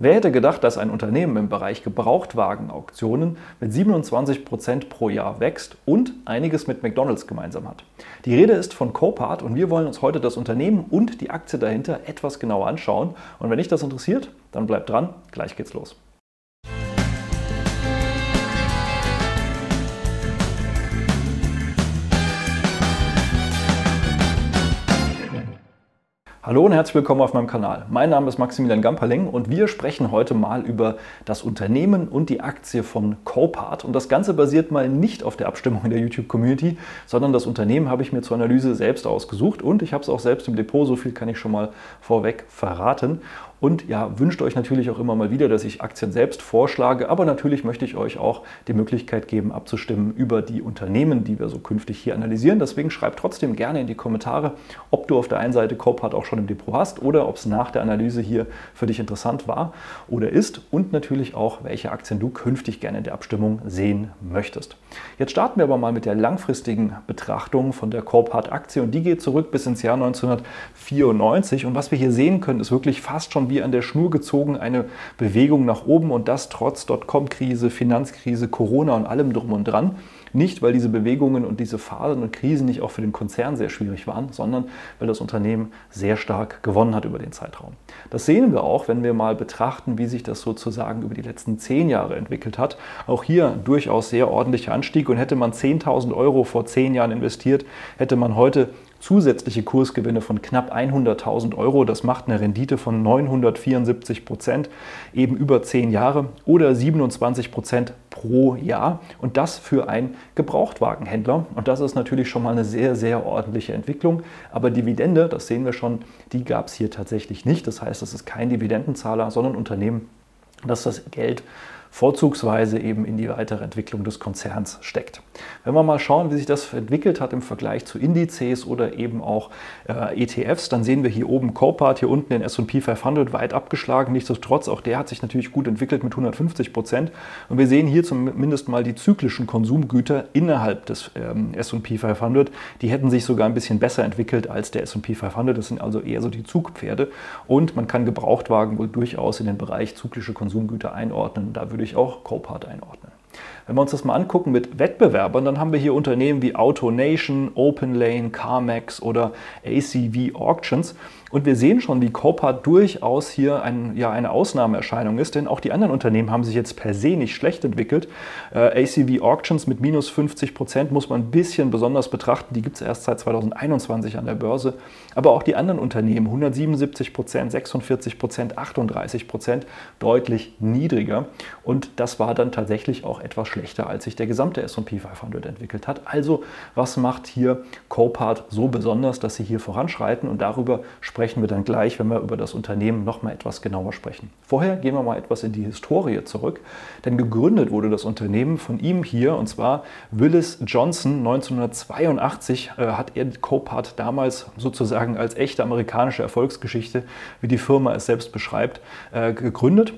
Wer hätte gedacht, dass ein Unternehmen im Bereich Gebrauchtwagenauktionen mit 27 Prozent pro Jahr wächst und einiges mit McDonald's gemeinsam hat? Die Rede ist von Copart und wir wollen uns heute das Unternehmen und die Aktie dahinter etwas genauer anschauen. Und wenn dich das interessiert, dann bleib dran, gleich geht's los. Hallo und herzlich willkommen auf meinem Kanal. Mein Name ist Maximilian Gamperling und wir sprechen heute mal über das Unternehmen und die Aktie von Copart. Und das Ganze basiert mal nicht auf der Abstimmung in der YouTube-Community, sondern das Unternehmen habe ich mir zur Analyse selbst ausgesucht und ich habe es auch selbst im Depot, so viel kann ich schon mal vorweg verraten. Und ja, wünscht euch natürlich auch immer mal wieder, dass ich Aktien selbst vorschlage. Aber natürlich möchte ich euch auch die Möglichkeit geben, abzustimmen über die Unternehmen, die wir so künftig hier analysieren. Deswegen schreibt trotzdem gerne in die Kommentare, ob du auf der einen Seite Copart auch schon im Depot hast oder ob es nach der Analyse hier für dich interessant war oder ist. Und natürlich auch, welche Aktien du künftig gerne in der Abstimmung sehen möchtest. Jetzt starten wir aber mal mit der langfristigen Betrachtung von der Copart-Aktie. Und die geht zurück bis ins Jahr 1994. Und was wir hier sehen können, ist wirklich fast schon wie an der Schnur gezogen eine Bewegung nach oben und das trotz Dotcom-Krise, Finanzkrise, Corona und allem drum und dran. Nicht, weil diese Bewegungen und diese Phasen und Krisen nicht auch für den Konzern sehr schwierig waren, sondern weil das Unternehmen sehr stark gewonnen hat über den Zeitraum. Das sehen wir auch, wenn wir mal betrachten, wie sich das sozusagen über die letzten zehn Jahre entwickelt hat. Auch hier durchaus sehr ordentlicher Anstieg und hätte man 10.000 Euro vor zehn Jahren investiert, hätte man heute zusätzliche Kursgewinne von knapp 100.000 Euro. Das macht eine Rendite von 974 Prozent, eben über 10 Jahre oder 27 Prozent pro Jahr. Und das für einen Gebrauchtwagenhändler. Und das ist natürlich schon mal eine sehr, sehr ordentliche Entwicklung. Aber Dividende, das sehen wir schon, die gab es hier tatsächlich nicht. Das heißt, es ist kein Dividendenzahler, sondern Unternehmen, das das Geld vorzugsweise eben in die weitere Entwicklung des Konzerns steckt. Wenn wir mal schauen, wie sich das entwickelt hat im Vergleich zu Indizes oder eben auch äh, ETFs, dann sehen wir hier oben Copart, hier unten den S&P 500 weit abgeschlagen. Nichtsdestotrotz, auch der hat sich natürlich gut entwickelt mit 150 Prozent. Und wir sehen hier zumindest mal die zyklischen Konsumgüter innerhalb des ähm, S&P 500. Die hätten sich sogar ein bisschen besser entwickelt als der S&P 500. Das sind also eher so die Zugpferde. Und man kann Gebrauchtwagen wohl durchaus in den Bereich zyklische Konsumgüter einordnen. Da würde ich auch Copart einordnen. Wenn wir uns das mal angucken mit Wettbewerbern, dann haben wir hier Unternehmen wie AutoNation, OpenLane, CarMax oder ACV Auctions. Und wir sehen schon, wie Copart durchaus hier ein, ja, eine Ausnahmeerscheinung ist, denn auch die anderen Unternehmen haben sich jetzt per se nicht schlecht entwickelt. Äh, ACV Auctions mit minus 50 Prozent muss man ein bisschen besonders betrachten. Die gibt es erst seit 2021 an der Börse. Aber auch die anderen Unternehmen, 177 Prozent, 46 Prozent, 38 Prozent, deutlich niedriger. Und das war dann tatsächlich auch etwas schlechter, als sich der gesamte S&P 500 entwickelt hat. Also was macht hier Copart so besonders, dass sie hier voranschreiten? Und darüber sprechen sprechen wir dann gleich, wenn wir über das Unternehmen noch mal etwas genauer sprechen. Vorher gehen wir mal etwas in die Historie zurück, denn gegründet wurde das Unternehmen von ihm hier und zwar Willis Johnson 1982 äh, hat er Copart damals sozusagen als echte amerikanische Erfolgsgeschichte, wie die Firma es selbst beschreibt, äh, gegründet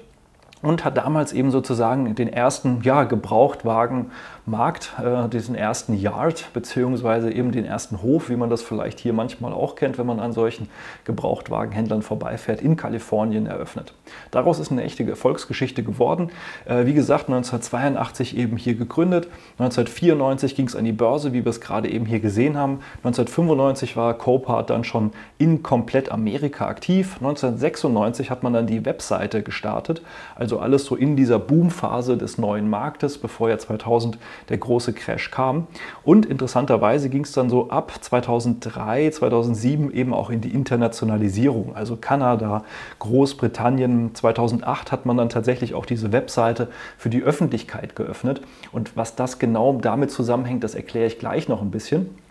und hat damals eben sozusagen den ersten ja, Gebrauchtwagen Markt, äh, diesen ersten Yard beziehungsweise eben den ersten Hof, wie man das vielleicht hier manchmal auch kennt, wenn man an solchen Gebrauchtwagenhändlern vorbeifährt, in Kalifornien eröffnet. Daraus ist eine echte Erfolgsgeschichte geworden. Äh, wie gesagt, 1982 eben hier gegründet. 1994 ging es an die Börse, wie wir es gerade eben hier gesehen haben. 1995 war Copart dann schon in komplett Amerika aktiv. 1996 hat man dann die Webseite gestartet, also alles so in dieser Boomphase des neuen Marktes, bevor ja 2000 der große Crash kam. Und interessanterweise ging es dann so ab 2003, 2007 eben auch in die Internationalisierung. Also Kanada, Großbritannien. 2008 hat man dann tatsächlich auch diese Webseite für die Öffentlichkeit geöffnet. Und was das genau damit zusammenhängt, das erkläre ich gleich noch ein bisschen.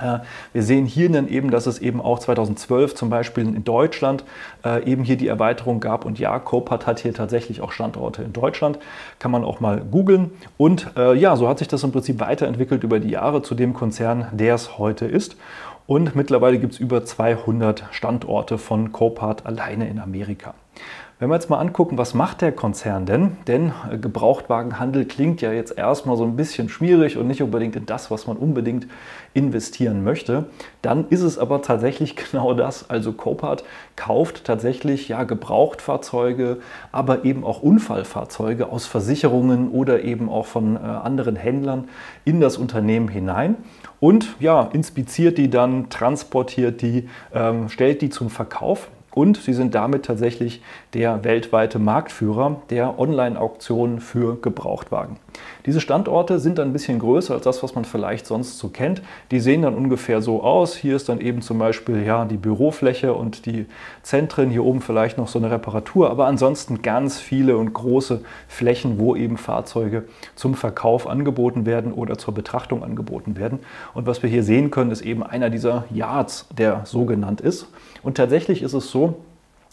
Äh, wir sehen hier dann eben, dass es eben auch 2012 zum Beispiel in Deutschland äh, eben hier die Erweiterung gab. Und ja, Copart hat hier tatsächlich auch Standorte in Deutschland. Kann man auch mal googeln. Und äh, ja, so hat sich das im Prinzip weiterentwickelt über die Jahre zu dem Konzern, der es heute ist. Und mittlerweile gibt es über 200 Standorte von Copart alleine in Amerika. Wenn wir jetzt mal angucken, was macht der Konzern denn? Denn äh, Gebrauchtwagenhandel klingt ja jetzt erstmal so ein bisschen schwierig und nicht unbedingt in das, was man unbedingt investieren möchte. Dann ist es aber tatsächlich genau das. Also Copart kauft tatsächlich ja Gebrauchtfahrzeuge, aber eben auch Unfallfahrzeuge aus Versicherungen oder eben auch von äh, anderen Händlern in das Unternehmen hinein und ja, inspiziert die dann, transportiert die, ähm, stellt die zum Verkauf und sie sind damit tatsächlich der weltweite Marktführer der Online-Auktionen für Gebrauchtwagen. Diese Standorte sind dann ein bisschen größer als das, was man vielleicht sonst so kennt. Die sehen dann ungefähr so aus. Hier ist dann eben zum Beispiel ja, die Bürofläche und die Zentren. Hier oben vielleicht noch so eine Reparatur, aber ansonsten ganz viele und große Flächen, wo eben Fahrzeuge zum Verkauf angeboten werden oder zur Betrachtung angeboten werden. Und was wir hier sehen können, ist eben einer dieser Yards, der so genannt ist. Und tatsächlich ist es so,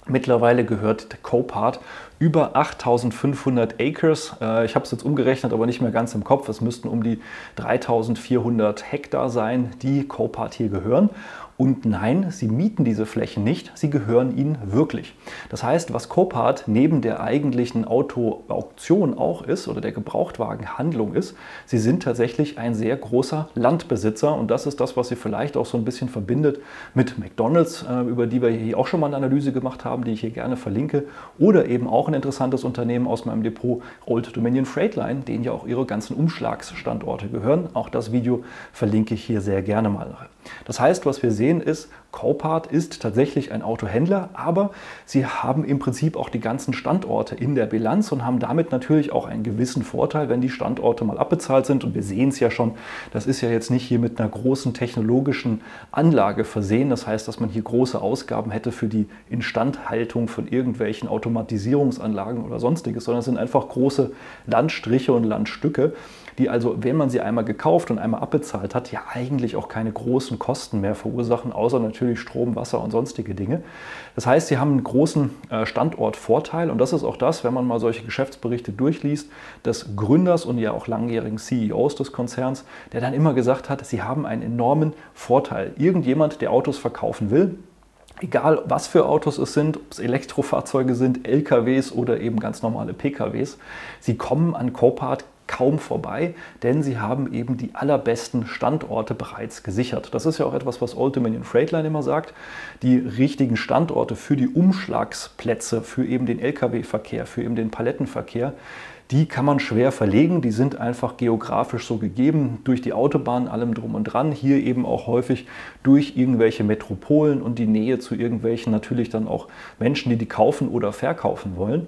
Mittlerweile gehört Copart über 8500 Acres. Äh, ich habe es jetzt umgerechnet, aber nicht mehr ganz im Kopf. Es müssten um die 3400 Hektar sein, die Copart hier gehören. Und nein, sie mieten diese Flächen nicht, sie gehören ihnen wirklich. Das heißt, was Copart neben der eigentlichen Autoauktion auch ist oder der Gebrauchtwagenhandlung ist, sie sind tatsächlich ein sehr großer Landbesitzer und das ist das, was sie vielleicht auch so ein bisschen verbindet mit McDonald's, äh, über die wir hier auch schon mal eine Analyse gemacht haben, die ich hier gerne verlinke, oder eben auch ein interessantes Unternehmen aus meinem Depot Old Dominion Freightline, denen ja auch ihre ganzen Umschlagsstandorte gehören. Auch das Video verlinke ich hier sehr gerne mal. Das heißt, was wir sehen ist, Copart ist tatsächlich ein Autohändler, aber sie haben im Prinzip auch die ganzen Standorte in der Bilanz und haben damit natürlich auch einen gewissen Vorteil, wenn die Standorte mal abbezahlt sind. Und wir sehen es ja schon, das ist ja jetzt nicht hier mit einer großen technologischen Anlage versehen. Das heißt, dass man hier große Ausgaben hätte für die Instandhaltung von irgendwelchen Automatisierungsanlagen oder sonstiges, sondern es sind einfach große Landstriche und Landstücke die also, wenn man sie einmal gekauft und einmal abbezahlt hat, ja eigentlich auch keine großen Kosten mehr verursachen, außer natürlich Strom, Wasser und sonstige Dinge. Das heißt, sie haben einen großen äh, Standortvorteil und das ist auch das, wenn man mal solche Geschäftsberichte durchliest, des Gründers und ja auch langjährigen CEOs des Konzerns, der dann immer gesagt hat, sie haben einen enormen Vorteil. Irgendjemand, der Autos verkaufen will, egal was für Autos es sind, ob es Elektrofahrzeuge sind, LKWs oder eben ganz normale PKWs, sie kommen an Copart kaum vorbei, denn sie haben eben die allerbesten Standorte bereits gesichert. Das ist ja auch etwas, was Old Dominion Freightline immer sagt. Die richtigen Standorte für die Umschlagsplätze, für eben den Lkw-Verkehr, für eben den Palettenverkehr, die kann man schwer verlegen. Die sind einfach geografisch so gegeben, durch die Autobahn, allem drum und dran. Hier eben auch häufig durch irgendwelche Metropolen und die Nähe zu irgendwelchen natürlich dann auch Menschen, die die kaufen oder verkaufen wollen.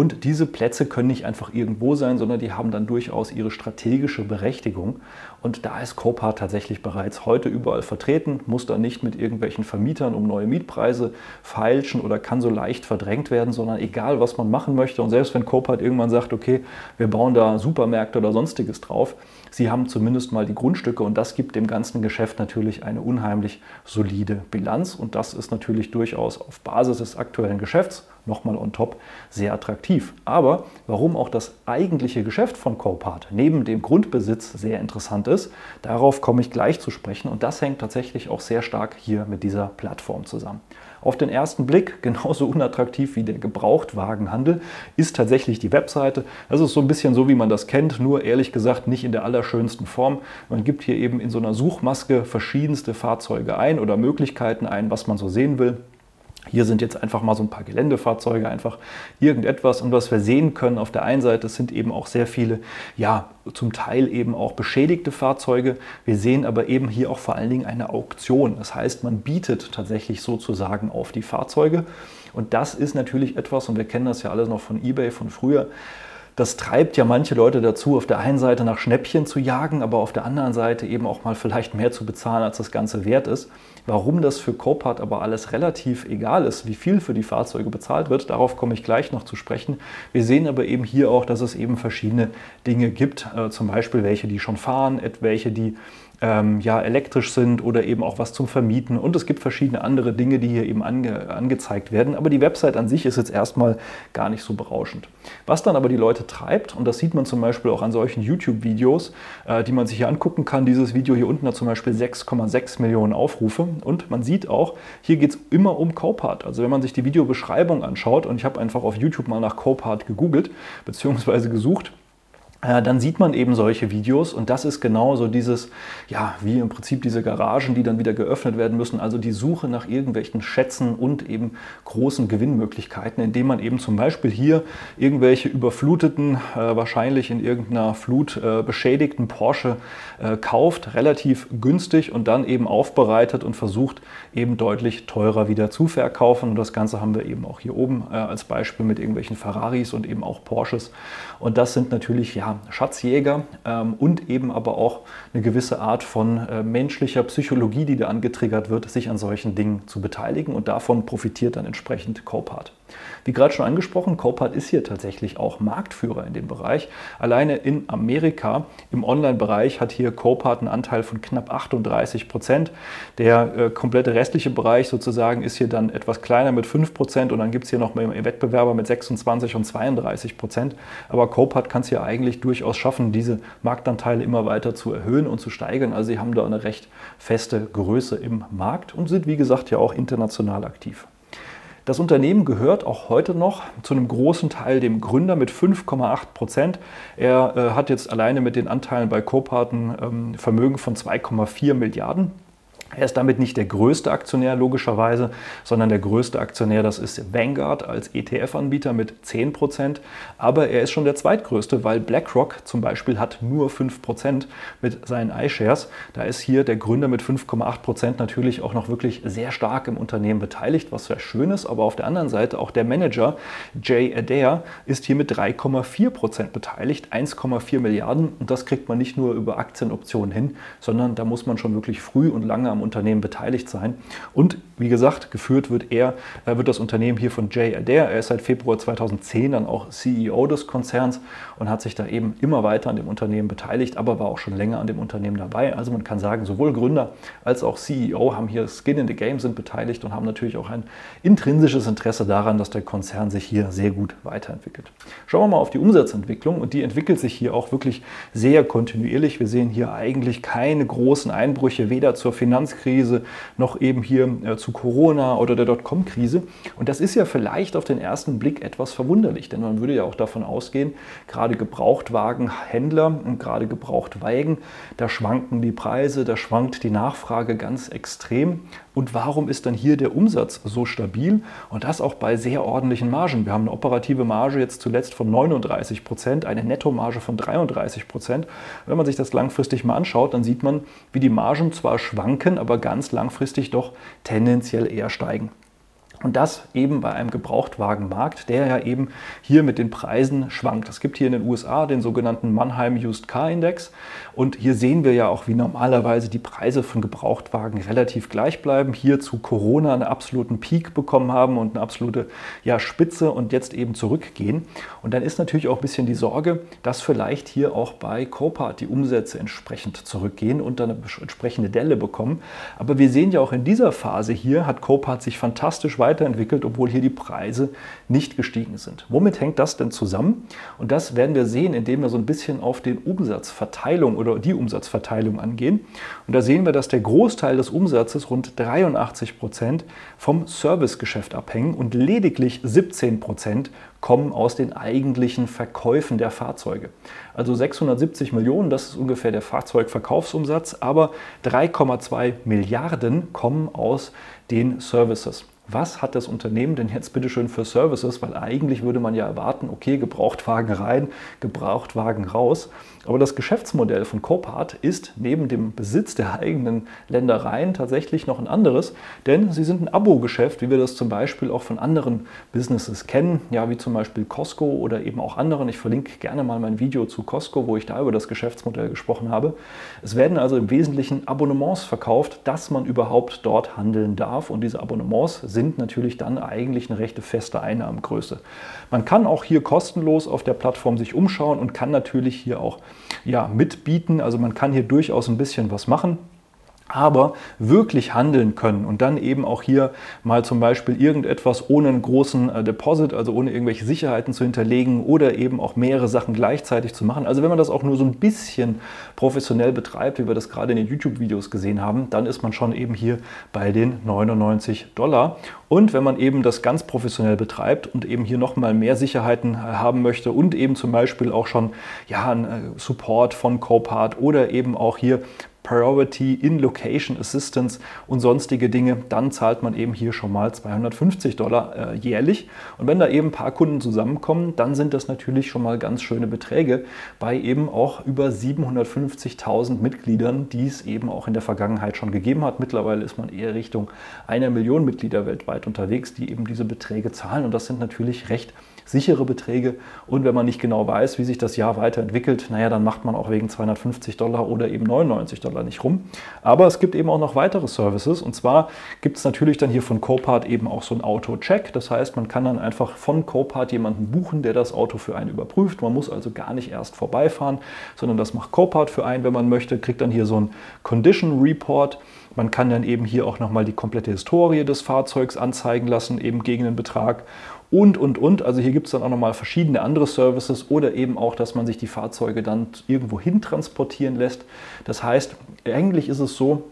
Und diese Plätze können nicht einfach irgendwo sein, sondern die haben dann durchaus ihre strategische Berechtigung. Und da ist Copart tatsächlich bereits heute überall vertreten, muss dann nicht mit irgendwelchen Vermietern um neue Mietpreise feilschen oder kann so leicht verdrängt werden, sondern egal, was man machen möchte. Und selbst wenn Copart irgendwann sagt, okay, wir bauen da Supermärkte oder sonstiges drauf, sie haben zumindest mal die Grundstücke und das gibt dem ganzen Geschäft natürlich eine unheimlich solide Bilanz. Und das ist natürlich durchaus auf Basis des aktuellen Geschäfts nochmal on top sehr attraktiv. Aber warum auch das eigentliche Geschäft von Copart neben dem Grundbesitz sehr interessant ist, darauf komme ich gleich zu sprechen und das hängt tatsächlich auch sehr stark hier mit dieser Plattform zusammen. Auf den ersten Blick genauso unattraktiv wie der Gebrauchtwagenhandel ist tatsächlich die Webseite. Das ist so ein bisschen so, wie man das kennt, nur ehrlich gesagt nicht in der allerschönsten Form. Man gibt hier eben in so einer Suchmaske verschiedenste Fahrzeuge ein oder Möglichkeiten ein, was man so sehen will. Hier sind jetzt einfach mal so ein paar Geländefahrzeuge, einfach irgendetwas. Und was wir sehen können auf der einen Seite, sind eben auch sehr viele, ja, zum Teil eben auch beschädigte Fahrzeuge. Wir sehen aber eben hier auch vor allen Dingen eine Auktion. Das heißt, man bietet tatsächlich sozusagen auf die Fahrzeuge. Und das ist natürlich etwas, und wir kennen das ja alles noch von eBay von früher, das treibt ja manche Leute dazu, auf der einen Seite nach Schnäppchen zu jagen, aber auf der anderen Seite eben auch mal vielleicht mehr zu bezahlen, als das Ganze wert ist. Warum das für Copart aber alles relativ egal ist, wie viel für die Fahrzeuge bezahlt wird, darauf komme ich gleich noch zu sprechen. Wir sehen aber eben hier auch, dass es eben verschiedene Dinge gibt, äh, zum Beispiel welche, die schon fahren, welche, die ähm, ja, elektrisch sind oder eben auch was zum Vermieten. Und es gibt verschiedene andere Dinge, die hier eben ange angezeigt werden. Aber die Website an sich ist jetzt erstmal gar nicht so berauschend. Was dann aber die Leute treibt, und das sieht man zum Beispiel auch an solchen YouTube-Videos, äh, die man sich hier angucken kann. Dieses Video hier unten hat zum Beispiel 6,6 Millionen Aufrufe. Und man sieht auch, hier geht es immer um Copart. Also wenn man sich die Videobeschreibung anschaut, und ich habe einfach auf YouTube mal nach Copart gegoogelt, beziehungsweise gesucht, dann sieht man eben solche Videos und das ist genau so dieses, ja, wie im Prinzip diese Garagen, die dann wieder geöffnet werden müssen, also die Suche nach irgendwelchen Schätzen und eben großen Gewinnmöglichkeiten, indem man eben zum Beispiel hier irgendwelche überfluteten, äh, wahrscheinlich in irgendeiner Flut äh, beschädigten Porsche äh, kauft, relativ günstig und dann eben aufbereitet und versucht eben deutlich teurer wieder zu verkaufen. Und das Ganze haben wir eben auch hier oben äh, als Beispiel mit irgendwelchen Ferraris und eben auch Porsches. Und das sind natürlich, ja, Schatzjäger ähm, und eben aber auch eine gewisse Art von äh, menschlicher Psychologie, die da angetriggert wird, sich an solchen Dingen zu beteiligen und davon profitiert dann entsprechend Copart. Wie gerade schon angesprochen, Copart ist hier tatsächlich auch Marktführer in dem Bereich. Alleine in Amerika im Online-Bereich hat hier Copart einen Anteil von knapp 38 Prozent. Der äh, komplette restliche Bereich sozusagen ist hier dann etwas kleiner mit 5 Prozent und dann gibt es hier noch mehr Wettbewerber mit 26 und 32 Prozent. Aber Copart kann es hier eigentlich durchaus schaffen, diese Marktanteile immer weiter zu erhöhen und zu steigern. Also sie haben da eine recht feste Größe im Markt und sind wie gesagt ja auch international aktiv. Das Unternehmen gehört auch heute noch zu einem großen Teil dem Gründer mit 5,8 Prozent. Er äh, hat jetzt alleine mit den Anteilen bei Copart ein ähm, Vermögen von 2,4 Milliarden. Er ist damit nicht der größte Aktionär logischerweise, sondern der größte Aktionär, das ist Vanguard als ETF-Anbieter mit 10%. Aber er ist schon der zweitgrößte, weil BlackRock zum Beispiel hat nur 5% mit seinen iShares. Da ist hier der Gründer mit 5,8% natürlich auch noch wirklich sehr stark im Unternehmen beteiligt, was sehr schön ist. Aber auf der anderen Seite auch der Manager Jay Adair ist hier mit 3,4% beteiligt, 1,4 Milliarden. Und das kriegt man nicht nur über Aktienoptionen hin, sondern da muss man schon wirklich früh und lange am Unternehmen beteiligt sein. Und wie gesagt, geführt wird er, äh, wird das Unternehmen hier von Jay Adair. Er ist seit Februar 2010 dann auch CEO des Konzerns und hat sich da eben immer weiter an dem Unternehmen beteiligt, aber war auch schon länger an dem Unternehmen dabei. Also man kann sagen, sowohl Gründer als auch CEO haben hier Skin in the Game, sind beteiligt und haben natürlich auch ein intrinsisches Interesse daran, dass der Konzern sich hier sehr gut weiterentwickelt. Schauen wir mal auf die Umsatzentwicklung und die entwickelt sich hier auch wirklich sehr kontinuierlich. Wir sehen hier eigentlich keine großen Einbrüche, weder zur Finanz Finanzkrise, noch eben hier äh, zu Corona oder der Dotcom-Krise. Und das ist ja vielleicht auf den ersten Blick etwas verwunderlich, denn man würde ja auch davon ausgehen, gerade Gebrauchtwagenhändler und gerade Gebrauchtwagen, da schwanken die Preise, da schwankt die Nachfrage ganz extrem. Und warum ist dann hier der Umsatz so stabil? Und das auch bei sehr ordentlichen Margen. Wir haben eine operative Marge jetzt zuletzt von 39 Prozent, eine Nettomarge von 33 Prozent. Wenn man sich das langfristig mal anschaut, dann sieht man, wie die Margen zwar schwanken, aber ganz langfristig doch tendenziell eher steigen. Und das eben bei einem Gebrauchtwagenmarkt, der ja eben hier mit den Preisen schwankt. Es gibt hier in den USA den sogenannten Mannheim Used Car Index. Und hier sehen wir ja auch, wie normalerweise die Preise von Gebrauchtwagen relativ gleich bleiben. Hier zu Corona einen absoluten Peak bekommen haben und eine absolute ja, Spitze und jetzt eben zurückgehen. Und dann ist natürlich auch ein bisschen die Sorge, dass vielleicht hier auch bei Copart die Umsätze entsprechend zurückgehen und dann eine entsprechende Delle bekommen. Aber wir sehen ja auch in dieser Phase hier hat Copart sich fantastisch weiter weiterentwickelt, obwohl hier die Preise nicht gestiegen sind. Womit hängt das denn zusammen? Und das werden wir sehen, indem wir so ein bisschen auf den Umsatzverteilung oder die Umsatzverteilung angehen. Und da sehen wir, dass der Großteil des Umsatzes, rund 83 Prozent, vom Servicegeschäft abhängen und lediglich 17 Prozent kommen aus den eigentlichen Verkäufen der Fahrzeuge. Also 670 Millionen, das ist ungefähr der Fahrzeugverkaufsumsatz, aber 3,2 Milliarden kommen aus den Services was hat das Unternehmen denn jetzt bitte schön für Services? Weil eigentlich würde man ja erwarten, okay, Gebrauchtwagen rein, Gebrauchtwagen raus. Aber das Geschäftsmodell von Copart ist neben dem Besitz der eigenen Ländereien tatsächlich noch ein anderes, denn sie sind ein Abo-Geschäft, wie wir das zum Beispiel auch von anderen Businesses kennen, ja, wie zum Beispiel Costco oder eben auch anderen. Ich verlinke gerne mal mein Video zu Costco, wo ich da über das Geschäftsmodell gesprochen habe. Es werden also im Wesentlichen Abonnements verkauft, dass man überhaupt dort handeln darf und diese Abonnements sind natürlich dann eigentlich eine rechte feste Einnahmengröße. Man kann auch hier kostenlos auf der Plattform sich umschauen und kann natürlich hier auch ja, mitbieten. Also man kann hier durchaus ein bisschen was machen aber wirklich handeln können und dann eben auch hier mal zum Beispiel irgendetwas ohne einen großen äh, Deposit, also ohne irgendwelche Sicherheiten zu hinterlegen oder eben auch mehrere Sachen gleichzeitig zu machen. Also wenn man das auch nur so ein bisschen professionell betreibt, wie wir das gerade in den YouTube-Videos gesehen haben, dann ist man schon eben hier bei den 99 Dollar. Und wenn man eben das ganz professionell betreibt und eben hier nochmal mehr Sicherheiten äh, haben möchte und eben zum Beispiel auch schon ja, einen äh, Support von Copart oder eben auch hier Priority in Location Assistance und sonstige Dinge, dann zahlt man eben hier schon mal 250 Dollar äh, jährlich. Und wenn da eben ein paar Kunden zusammenkommen, dann sind das natürlich schon mal ganz schöne Beträge bei eben auch über 750.000 Mitgliedern, die es eben auch in der Vergangenheit schon gegeben hat. Mittlerweile ist man eher Richtung einer Million Mitglieder weltweit unterwegs, die eben diese Beträge zahlen. Und das sind natürlich recht sichere Beträge. Und wenn man nicht genau weiß, wie sich das Jahr weiterentwickelt, naja, dann macht man auch wegen 250 Dollar oder eben 99 Dollar nicht rum. Aber es gibt eben auch noch weitere Services. Und zwar gibt es natürlich dann hier von Copart eben auch so ein Auto-Check. Das heißt, man kann dann einfach von Copart jemanden buchen, der das Auto für einen überprüft. Man muss also gar nicht erst vorbeifahren, sondern das macht Copart für einen, wenn man möchte, kriegt dann hier so ein Condition Report. Man kann dann eben hier auch nochmal die komplette Historie des Fahrzeugs anzeigen lassen, eben gegen den Betrag und, und, und. Also hier gibt es dann auch nochmal verschiedene andere Services oder eben auch, dass man sich die Fahrzeuge dann irgendwo hin transportieren lässt. Das heißt, eigentlich ist es so,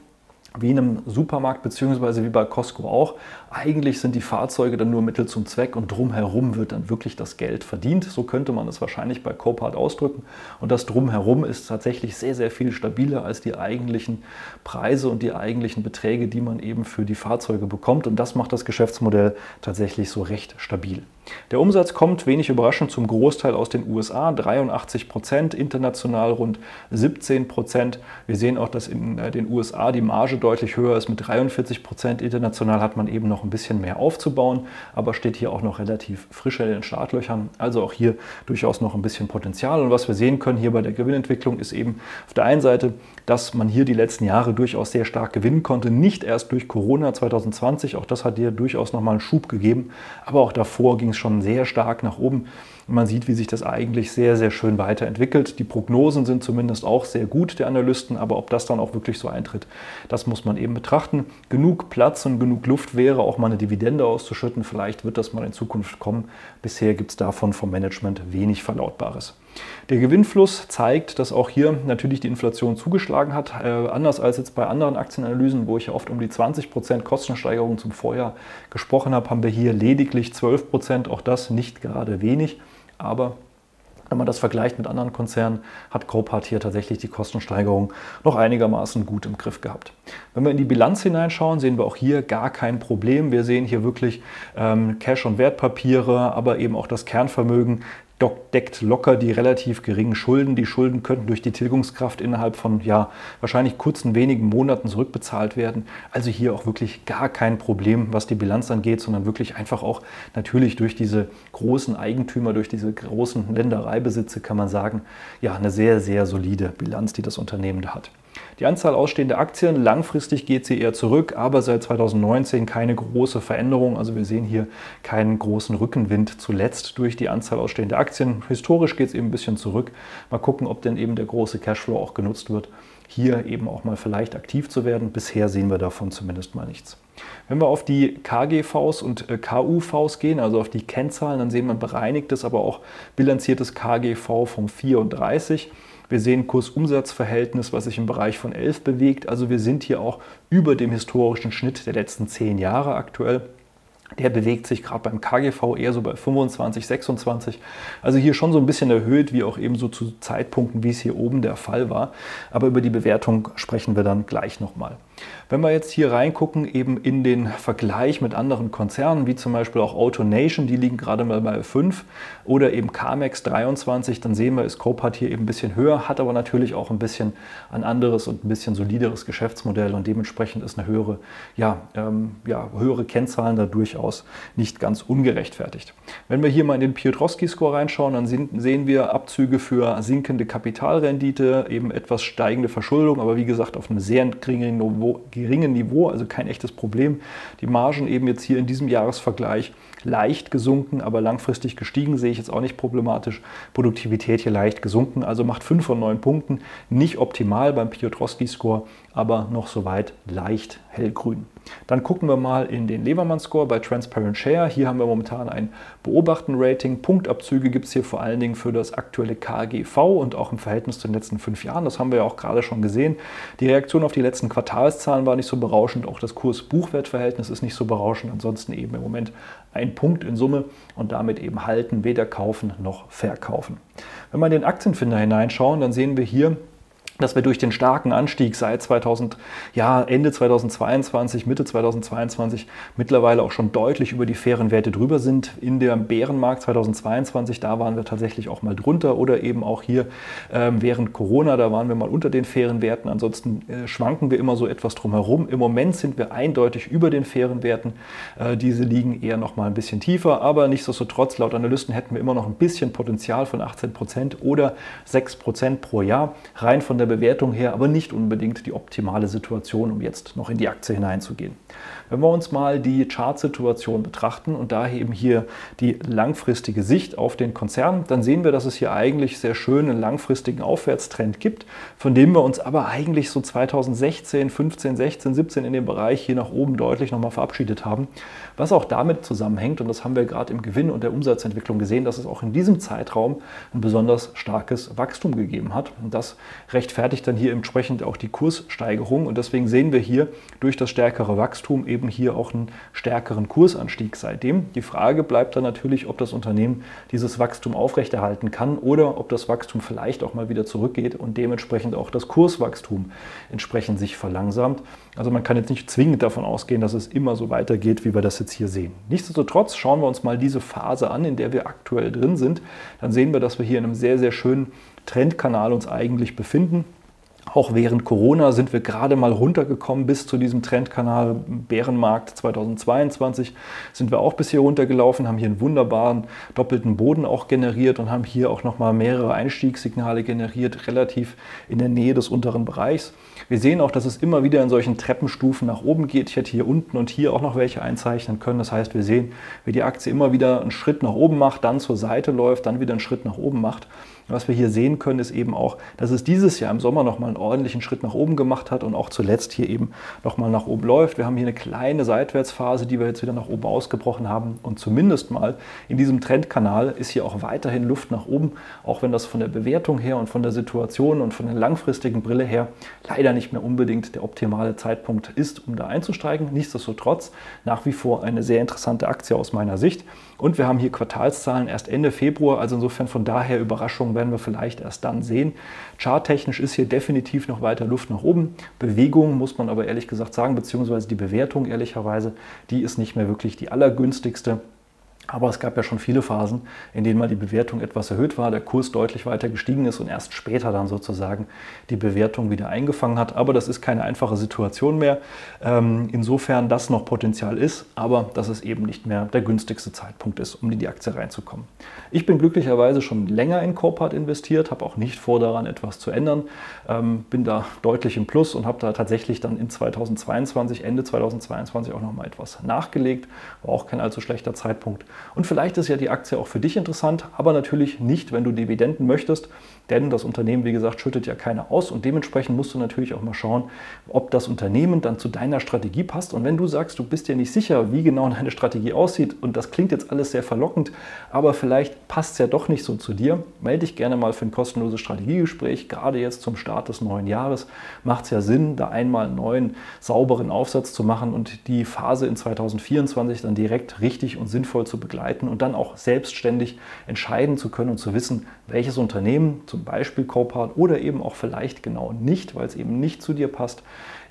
wie in einem Supermarkt beziehungsweise wie bei Costco auch. Eigentlich sind die Fahrzeuge dann nur Mittel zum Zweck und drumherum wird dann wirklich das Geld verdient. So könnte man es wahrscheinlich bei Copart ausdrücken. Und das drumherum ist tatsächlich sehr, sehr viel stabiler als die eigentlichen Preise und die eigentlichen Beträge, die man eben für die Fahrzeuge bekommt. Und das macht das Geschäftsmodell tatsächlich so recht stabil. Der Umsatz kommt wenig überraschend zum Großteil aus den USA, 83 Prozent, international rund 17 Prozent. Wir sehen auch, dass in äh, den USA die Marge deutlich höher ist mit 43 Prozent. International hat man eben noch ein bisschen mehr aufzubauen, aber steht hier auch noch relativ frisch in den Startlöchern. Also auch hier durchaus noch ein bisschen Potenzial. Und was wir sehen können hier bei der Gewinnentwicklung ist eben auf der einen Seite, dass man hier die letzten Jahre durchaus sehr stark gewinnen konnte. Nicht erst durch Corona 2020, auch das hat hier durchaus nochmal einen Schub gegeben, aber auch davor ging es schon sehr stark nach oben. Und man sieht, wie sich das eigentlich sehr, sehr schön weiterentwickelt. Die Prognosen sind zumindest auch sehr gut der Analysten, aber ob das dann auch wirklich so eintritt, das muss man eben betrachten. Genug Platz und genug Luft wäre, auch mal eine Dividende auszuschütten. Vielleicht wird das mal in Zukunft kommen. Bisher gibt es davon vom Management wenig Verlautbares. Der Gewinnfluss zeigt, dass auch hier natürlich die Inflation zugeschlagen hat. Äh, anders als jetzt bei anderen Aktienanalysen, wo ich ja oft um die 20% Kostensteigerung zum Vorjahr gesprochen habe, haben wir hier lediglich 12%. Auch das nicht gerade wenig. Aber wenn man das vergleicht mit anderen Konzernen, hat Copart hier tatsächlich die Kostensteigerung noch einigermaßen gut im Griff gehabt. Wenn wir in die Bilanz hineinschauen, sehen wir auch hier gar kein Problem. Wir sehen hier wirklich ähm, Cash- und Wertpapiere, aber eben auch das Kernvermögen deckt locker die relativ geringen Schulden. Die Schulden könnten durch die Tilgungskraft innerhalb von ja, wahrscheinlich kurzen wenigen Monaten zurückbezahlt werden. Also hier auch wirklich gar kein Problem, was die Bilanz angeht, sondern wirklich einfach auch natürlich durch diese großen Eigentümer, durch diese großen Ländereibesitze kann man sagen, ja, eine sehr, sehr solide Bilanz, die das Unternehmen da hat. Die Anzahl ausstehender Aktien, langfristig geht sie eher zurück, aber seit 2019 keine große Veränderung. Also wir sehen hier keinen großen Rückenwind zuletzt durch die Anzahl ausstehender Aktien. Historisch geht es eben ein bisschen zurück. Mal gucken, ob denn eben der große Cashflow auch genutzt wird, hier eben auch mal vielleicht aktiv zu werden. Bisher sehen wir davon zumindest mal nichts. Wenn wir auf die KGVs und äh, KUVs gehen, also auf die Kennzahlen, dann sehen wir ein bereinigtes, aber auch bilanziertes KGV vom 34. Wir sehen Kursumsatzverhältnis, was sich im Bereich von 11 bewegt. Also wir sind hier auch über dem historischen Schnitt der letzten zehn Jahre aktuell. Der bewegt sich gerade beim KGV eher so bei 25, 26. Also hier schon so ein bisschen erhöht, wie auch eben so zu Zeitpunkten, wie es hier oben der Fall war. Aber über die Bewertung sprechen wir dann gleich nochmal. Wenn wir jetzt hier reingucken, eben in den Vergleich mit anderen Konzernen, wie zum Beispiel auch AutoNation, die liegen gerade mal bei 5 oder eben Carmex 23, dann sehen wir, ist Copart hier eben ein bisschen höher, hat aber natürlich auch ein bisschen ein anderes und ein bisschen solideres Geschäftsmodell und dementsprechend ist eine höhere, ja, ähm, ja, höhere Kennzahlen da durchaus nicht ganz ungerechtfertigt. Wenn wir hier mal in den Piotrowski-Score reinschauen, dann sehen wir Abzüge für sinkende Kapitalrendite, eben etwas steigende Verschuldung, aber wie gesagt auf einem sehr geringen Niveau Geringen Niveau, also kein echtes Problem. Die Margen eben jetzt hier in diesem Jahresvergleich leicht gesunken, aber langfristig gestiegen, sehe ich jetzt auch nicht problematisch. Produktivität hier leicht gesunken, also macht 5 von 9 Punkten. Nicht optimal beim Piotrowski-Score, aber noch soweit leicht hellgrün. Dann gucken wir mal in den Levermann-Score bei Transparent Share. Hier haben wir momentan ein Beobachten-Rating. Punktabzüge gibt es hier vor allen Dingen für das aktuelle KGV und auch im Verhältnis zu den letzten fünf Jahren. Das haben wir ja auch gerade schon gesehen. Die Reaktion auf die letzten Quartalszahlen war nicht so berauschend. Auch das Kurs-Buchwert-Verhältnis ist nicht so berauschend. Ansonsten eben im Moment ein Punkt in Summe und damit eben halten, weder kaufen noch verkaufen. Wenn wir in den Aktienfinder hineinschauen, dann sehen wir hier, dass wir durch den starken Anstieg seit 2000, ja, Ende 2022, Mitte 2022 mittlerweile auch schon deutlich über die fairen Werte drüber sind. In der Bärenmarkt 2022, da waren wir tatsächlich auch mal drunter oder eben auch hier ähm, während Corona, da waren wir mal unter den fairen Werten. Ansonsten äh, schwanken wir immer so etwas drumherum. Im Moment sind wir eindeutig über den fairen Werten. Äh, diese liegen eher noch mal ein bisschen tiefer, aber nichtsdestotrotz, laut Analysten hätten wir immer noch ein bisschen Potenzial von 18 Prozent oder 6 Prozent pro Jahr rein von der Bewertung her aber nicht unbedingt die optimale Situation, um jetzt noch in die Aktie hineinzugehen. Wenn wir uns mal die Chartsituation betrachten und daher eben hier die langfristige Sicht auf den Konzern, dann sehen wir, dass es hier eigentlich sehr schön einen langfristigen Aufwärtstrend gibt, von dem wir uns aber eigentlich so 2016, 15, 16, 17 in dem Bereich hier nach oben deutlich nochmal verabschiedet haben. Was auch damit zusammenhängt, und das haben wir gerade im Gewinn und der Umsatzentwicklung gesehen, dass es auch in diesem Zeitraum ein besonders starkes Wachstum gegeben hat. Und das rechtfertigt dann hier entsprechend auch die Kurssteigerung. Und deswegen sehen wir hier durch das stärkere Wachstum eben hier auch einen stärkeren Kursanstieg seitdem. Die Frage bleibt dann natürlich, ob das Unternehmen dieses Wachstum aufrechterhalten kann oder ob das Wachstum vielleicht auch mal wieder zurückgeht und dementsprechend auch das Kurswachstum entsprechend sich verlangsamt. Also man kann jetzt nicht zwingend davon ausgehen, dass es immer so weitergeht, wie wir das jetzt hier sehen. Nichtsdestotrotz schauen wir uns mal diese Phase an, in der wir aktuell drin sind. Dann sehen wir, dass wir hier in einem sehr, sehr schönen Trendkanal uns eigentlich befinden. Auch während Corona sind wir gerade mal runtergekommen bis zu diesem Trendkanal Bärenmarkt 2022. Sind wir auch bis hier runtergelaufen, haben hier einen wunderbaren doppelten Boden auch generiert und haben hier auch nochmal mehrere Einstiegssignale generiert, relativ in der Nähe des unteren Bereichs. Wir sehen auch, dass es immer wieder in solchen Treppenstufen nach oben geht. Ich hätte hier unten und hier auch noch welche einzeichnen können. Das heißt, wir sehen, wie die Aktie immer wieder einen Schritt nach oben macht, dann zur Seite läuft, dann wieder einen Schritt nach oben macht. Was wir hier sehen können, ist eben auch, dass es dieses Jahr im Sommer nochmal einen ordentlichen Schritt nach oben gemacht hat und auch zuletzt hier eben nochmal nach oben läuft. Wir haben hier eine kleine Seitwärtsphase, die wir jetzt wieder nach oben ausgebrochen haben. Und zumindest mal in diesem Trendkanal ist hier auch weiterhin Luft nach oben, auch wenn das von der Bewertung her und von der Situation und von der langfristigen Brille her leider nicht mehr unbedingt der optimale Zeitpunkt ist, um da einzusteigen. Nichtsdestotrotz nach wie vor eine sehr interessante Aktie aus meiner Sicht. Und wir haben hier Quartalszahlen erst Ende Februar, also insofern von daher Überraschungen werden wir vielleicht erst dann sehen. Charttechnisch ist hier definitiv noch weiter Luft nach oben. Bewegung muss man aber ehrlich gesagt sagen, beziehungsweise die Bewertung ehrlicherweise, die ist nicht mehr wirklich die allergünstigste. Aber es gab ja schon viele Phasen, in denen mal die Bewertung etwas erhöht war, der Kurs deutlich weiter gestiegen ist und erst später dann sozusagen die Bewertung wieder eingefangen hat. Aber das ist keine einfache Situation mehr. Ähm, insofern das noch Potenzial ist, aber dass es eben nicht mehr der günstigste Zeitpunkt ist, um in die Aktie reinzukommen. Ich bin glücklicherweise schon länger in Copart investiert, habe auch nicht vor, daran etwas zu ändern. Ähm, bin da deutlich im Plus und habe da tatsächlich dann in 2022, Ende 2022 auch nochmal etwas nachgelegt. War auch kein allzu schlechter Zeitpunkt. Und vielleicht ist ja die Aktie auch für dich interessant, aber natürlich nicht, wenn du Dividenden möchtest, denn das Unternehmen, wie gesagt, schüttet ja keine aus und dementsprechend musst du natürlich auch mal schauen, ob das Unternehmen dann zu deiner Strategie passt. Und wenn du sagst, du bist dir nicht sicher, wie genau deine Strategie aussieht und das klingt jetzt alles sehr verlockend, aber vielleicht passt es ja doch nicht so zu dir, melde dich gerne mal für ein kostenloses Strategiegespräch. Gerade jetzt zum Start des neuen Jahres macht es ja Sinn, da einmal einen neuen, sauberen Aufsatz zu machen und die Phase in 2024 dann direkt richtig und sinnvoll zu begleiten und dann auch selbstständig entscheiden zu können und zu wissen, welches Unternehmen, zum Beispiel Copart oder eben auch vielleicht genau nicht, weil es eben nicht zu dir passt,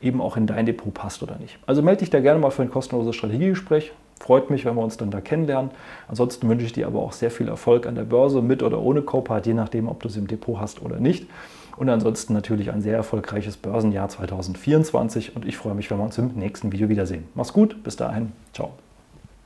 eben auch in dein Depot passt oder nicht. Also melde dich da gerne mal für ein kostenloses Strategiegespräch. Freut mich, wenn wir uns dann da kennenlernen. Ansonsten wünsche ich dir aber auch sehr viel Erfolg an der Börse mit oder ohne Copart, je nachdem, ob du es im Depot hast oder nicht. Und ansonsten natürlich ein sehr erfolgreiches Börsenjahr 2024 und ich freue mich, wenn wir uns im nächsten Video wiedersehen. Mach's gut, bis dahin, ciao.